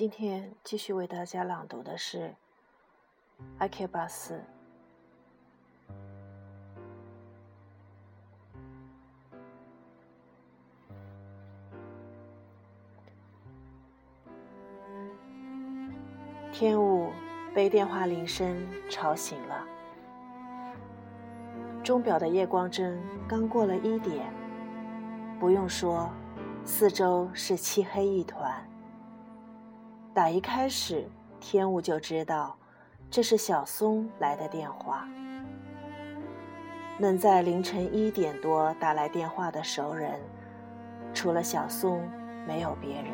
今天继续为大家朗读的是阿克巴斯。天雾被电话铃声吵醒了，钟表的夜光针刚过了一点，不用说，四周是漆黑一团。打一开始，天雾就知道这是小松来的电话。能在凌晨一点多打来电话的熟人，除了小松，没有别人。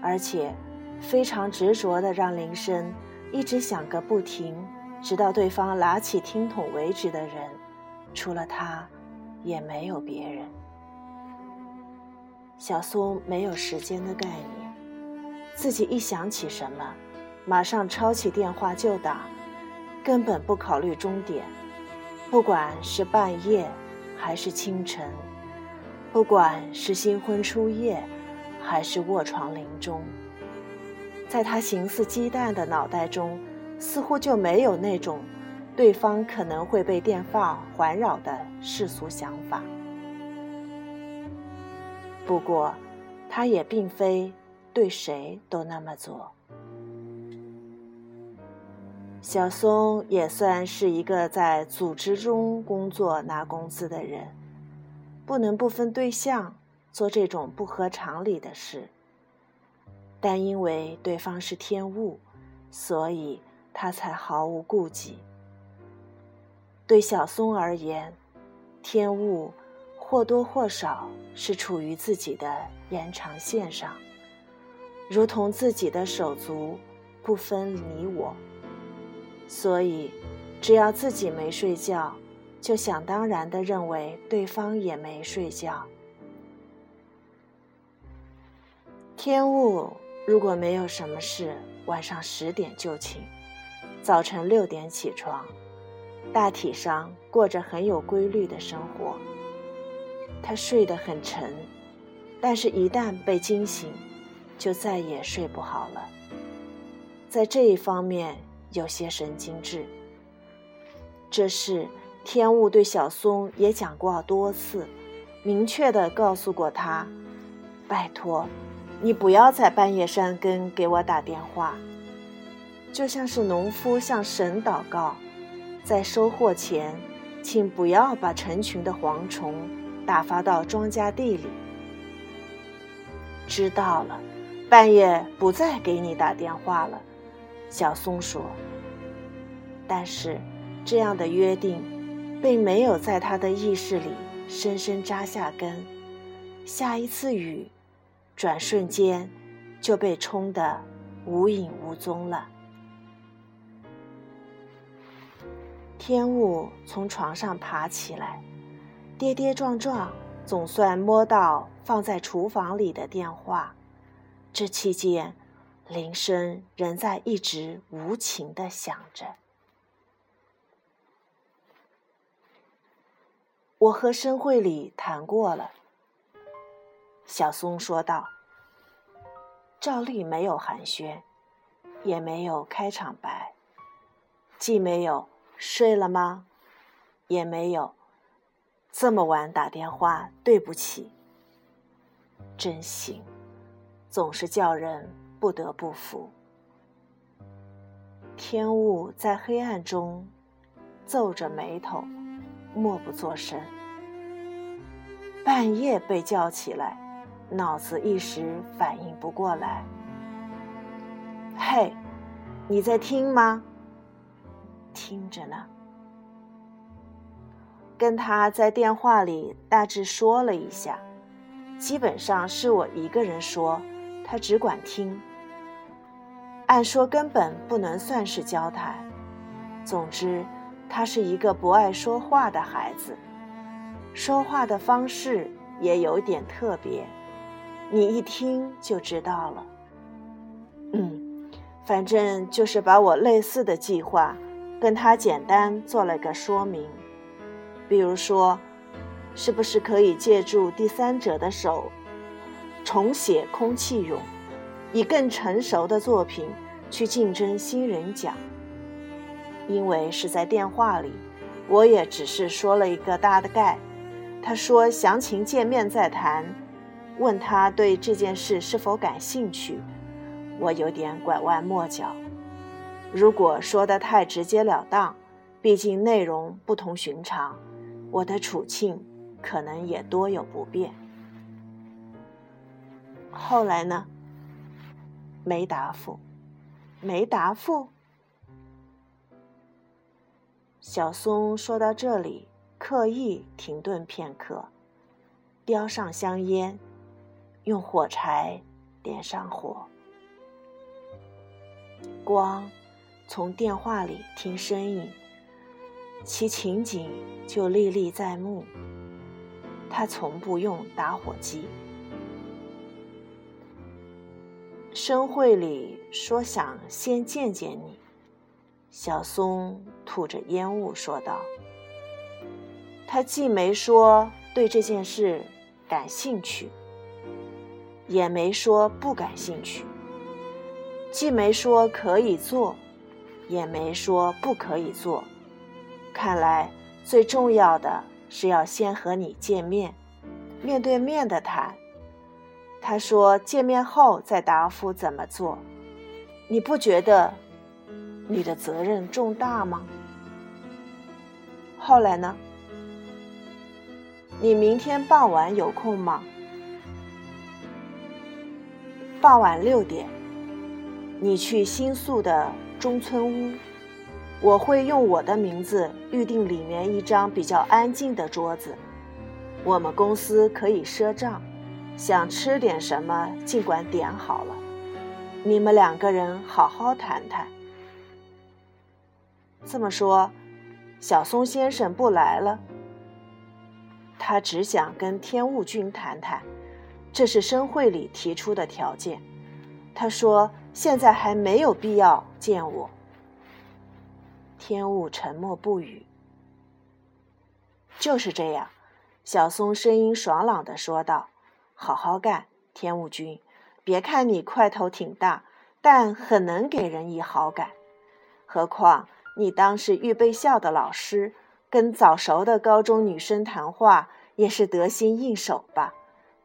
而且，非常执着的让铃声一直响个不停，直到对方拿起听筒为止的人，除了他，也没有别人。小松没有时间的概念。自己一想起什么，马上抄起电话就打，根本不考虑终点。不管是半夜还是清晨，不管是新婚初夜还是卧床临终，在他形似鸡蛋的脑袋中，似乎就没有那种对方可能会被电话环绕的世俗想法。不过，他也并非。对谁都那么做。小松也算是一个在组织中工作拿工资的人，不能不分对象做这种不合常理的事。但因为对方是天物，所以他才毫无顾忌。对小松而言，天物或多或少是处于自己的延长线上。如同自己的手足，不分你我。所以，只要自己没睡觉，就想当然的认为对方也没睡觉。天雾如果没有什么事，晚上十点就寝，早晨六点起床，大体上过着很有规律的生活。他睡得很沉，但是一旦被惊醒。就再也睡不好了，在这一方面有些神经质。这事天雾对小松也讲过多次，明确的告诉过他：“拜托，你不要在半夜三更给我打电话。”就像是农夫向神祷告，在收获前，请不要把成群的蝗虫打发到庄稼地里。知道了。半夜不再给你打电话了，小松说。但是，这样的约定，并没有在他的意识里深深扎下根。下一次雨，转瞬间就被冲得无影无踪了。天雾从床上爬起来，跌跌撞撞，总算摸到放在厨房里的电话。这期间，铃声仍在一直无情的响着。我和申会里谈过了，小松说道。照例没有寒暄，也没有开场白，既没有睡了吗，也没有这么晚打电话，对不起。真行。总是叫人不得不服。天雾在黑暗中皱着眉头，默不作声。半夜被叫起来，脑子一时反应不过来。嘿，你在听吗？听着呢。跟他在电话里大致说了一下，基本上是我一个人说。他只管听，按说根本不能算是交谈。总之，他是一个不爱说话的孩子，说话的方式也有点特别，你一听就知道了。嗯，反正就是把我类似的计划跟他简单做了个说明，比如说，是不是可以借助第三者的手。重写空气涌，以更成熟的作品去竞争新人奖。因为是在电话里，我也只是说了一个大概。他说详情见面再谈，问他对这件事是否感兴趣。我有点拐弯抹角。如果说的太直截了当，毕竟内容不同寻常，我的处境可能也多有不便。后来呢？没答复，没答复。小松说到这里，刻意停顿片刻，叼上香烟，用火柴点上火，光从电话里听声音，其情景就历历在目。他从不用打火机。生会里说想先见见你。小松吐着烟雾说道：“他既没说对这件事感兴趣，也没说不感兴趣；既没说可以做，也没说不可以做。看来最重要的是要先和你见面，面对面的谈。他说见面后再答复怎么做。你不觉得？”你的责任重大吗？后来呢？你明天傍晚有空吗？傍晚六点，你去新宿的中村屋，我会用我的名字预定里面一张比较安静的桌子。我们公司可以赊账，想吃点什么尽管点好了。你们两个人好好谈谈。这么说，小松先生不来了。他只想跟天雾君谈谈，这是生会里提出的条件。他说现在还没有必要见我。天雾沉默不语。就是这样，小松声音爽朗的说道：“好好干，天武君。别看你块头挺大，但很能给人以好感。何况……”你当是预备校的老师，跟早熟的高中女生谈话也是得心应手吧？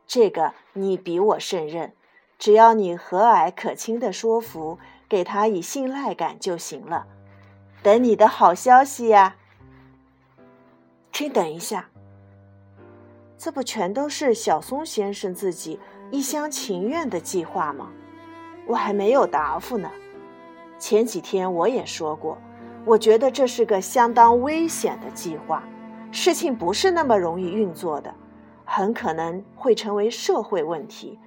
这个你比我胜任，只要你和蔼可亲的说服，给他以信赖感就行了。等你的好消息呀！请等一下，这不全都是小松先生自己一厢情愿的计划吗？我还没有答复呢。前几天我也说过。我觉得这是个相当危险的计划，事情不是那么容易运作的，很可能会成为社会问题。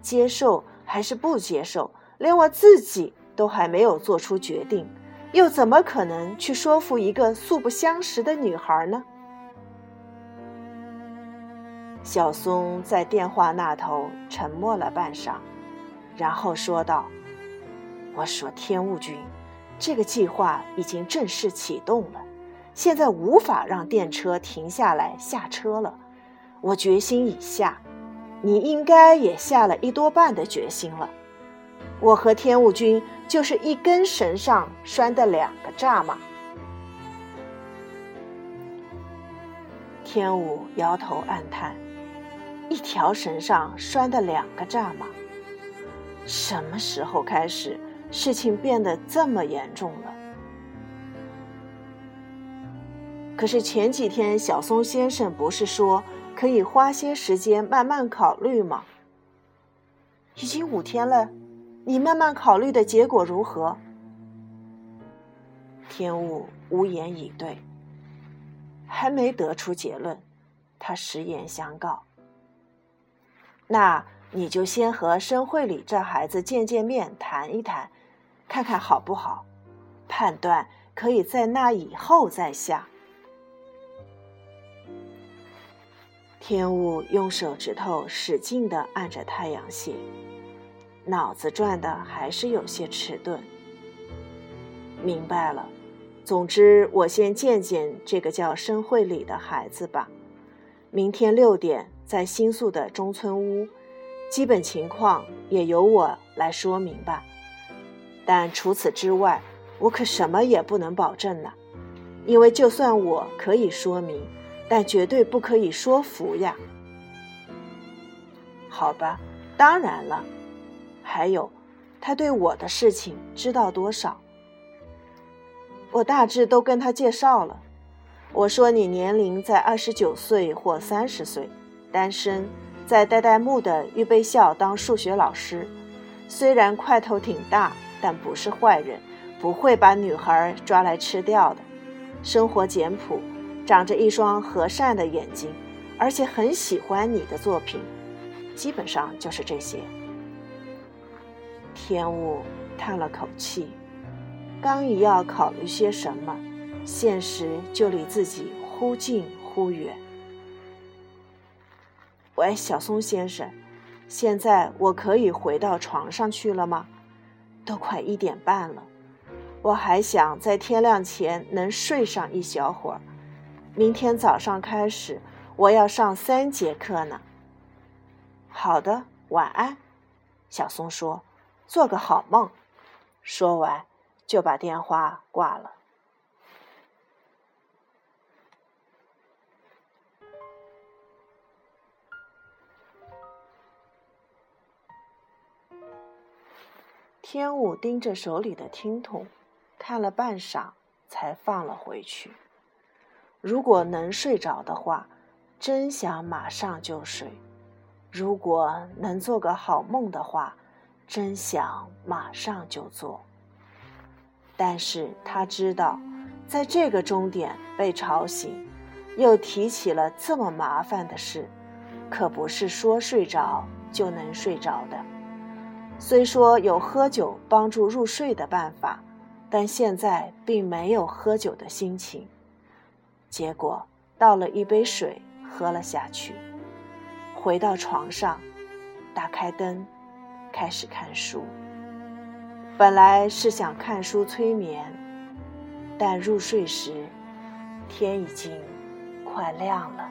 接受还是不接受，连我自己都还没有做出决定，又怎么可能去说服一个素不相识的女孩呢？小松在电话那头沉默了半晌，然后说道：“我说天雾君。”这个计划已经正式启动了，现在无法让电车停下来下车了。我决心已下，你应该也下了一多半的决心了。我和天雾君就是一根绳上拴的两个蚱蜢。天雾摇头暗叹：一条绳上拴的两个蚱蜢，什么时候开始？事情变得这么严重了。可是前几天小松先生不是说可以花些时间慢慢考虑吗？已经五天了，你慢慢考虑的结果如何？天雾无言以对，还没得出结论，他实言相告。那你就先和申会里这孩子见见面，谈一谈。看看好不好？判断可以在那以后再下。天雾用手指头使劲的按着太阳穴，脑子转的还是有些迟钝。明白了，总之我先见见这个叫申慧里的孩子吧。明天六点在新宿的中村屋，基本情况也由我来说明吧。但除此之外，我可什么也不能保证呢。因为就算我可以说明，但绝对不可以说服呀。好吧，当然了。还有，他对我的事情知道多少？我大致都跟他介绍了。我说你年龄在二十九岁或三十岁，单身，在代代木的预备校当数学老师，虽然块头挺大，但不是坏人，不会把女孩抓来吃掉的。生活简朴，长着一双和善的眼睛，而且很喜欢你的作品。基本上就是这些。天雾叹了口气，刚一要考虑些什么。现实就离自己忽近忽远。喂，小松先生，现在我可以回到床上去了吗？都快一点半了，我还想在天亮前能睡上一小会儿。明天早上开始，我要上三节课呢。好的，晚安，小松说，做个好梦。说完，就把电话挂了。天武盯着手里的听筒，看了半晌，才放了回去。如果能睡着的话，真想马上就睡；如果能做个好梦的话，真想马上就做。但是他知道，在这个钟点被吵醒，又提起了这么麻烦的事，可不是说睡着就能睡着的。虽说有喝酒帮助入睡的办法，但现在并没有喝酒的心情。结果倒了一杯水喝了下去，回到床上，打开灯，开始看书。本来是想看书催眠，但入睡时天已经快亮了。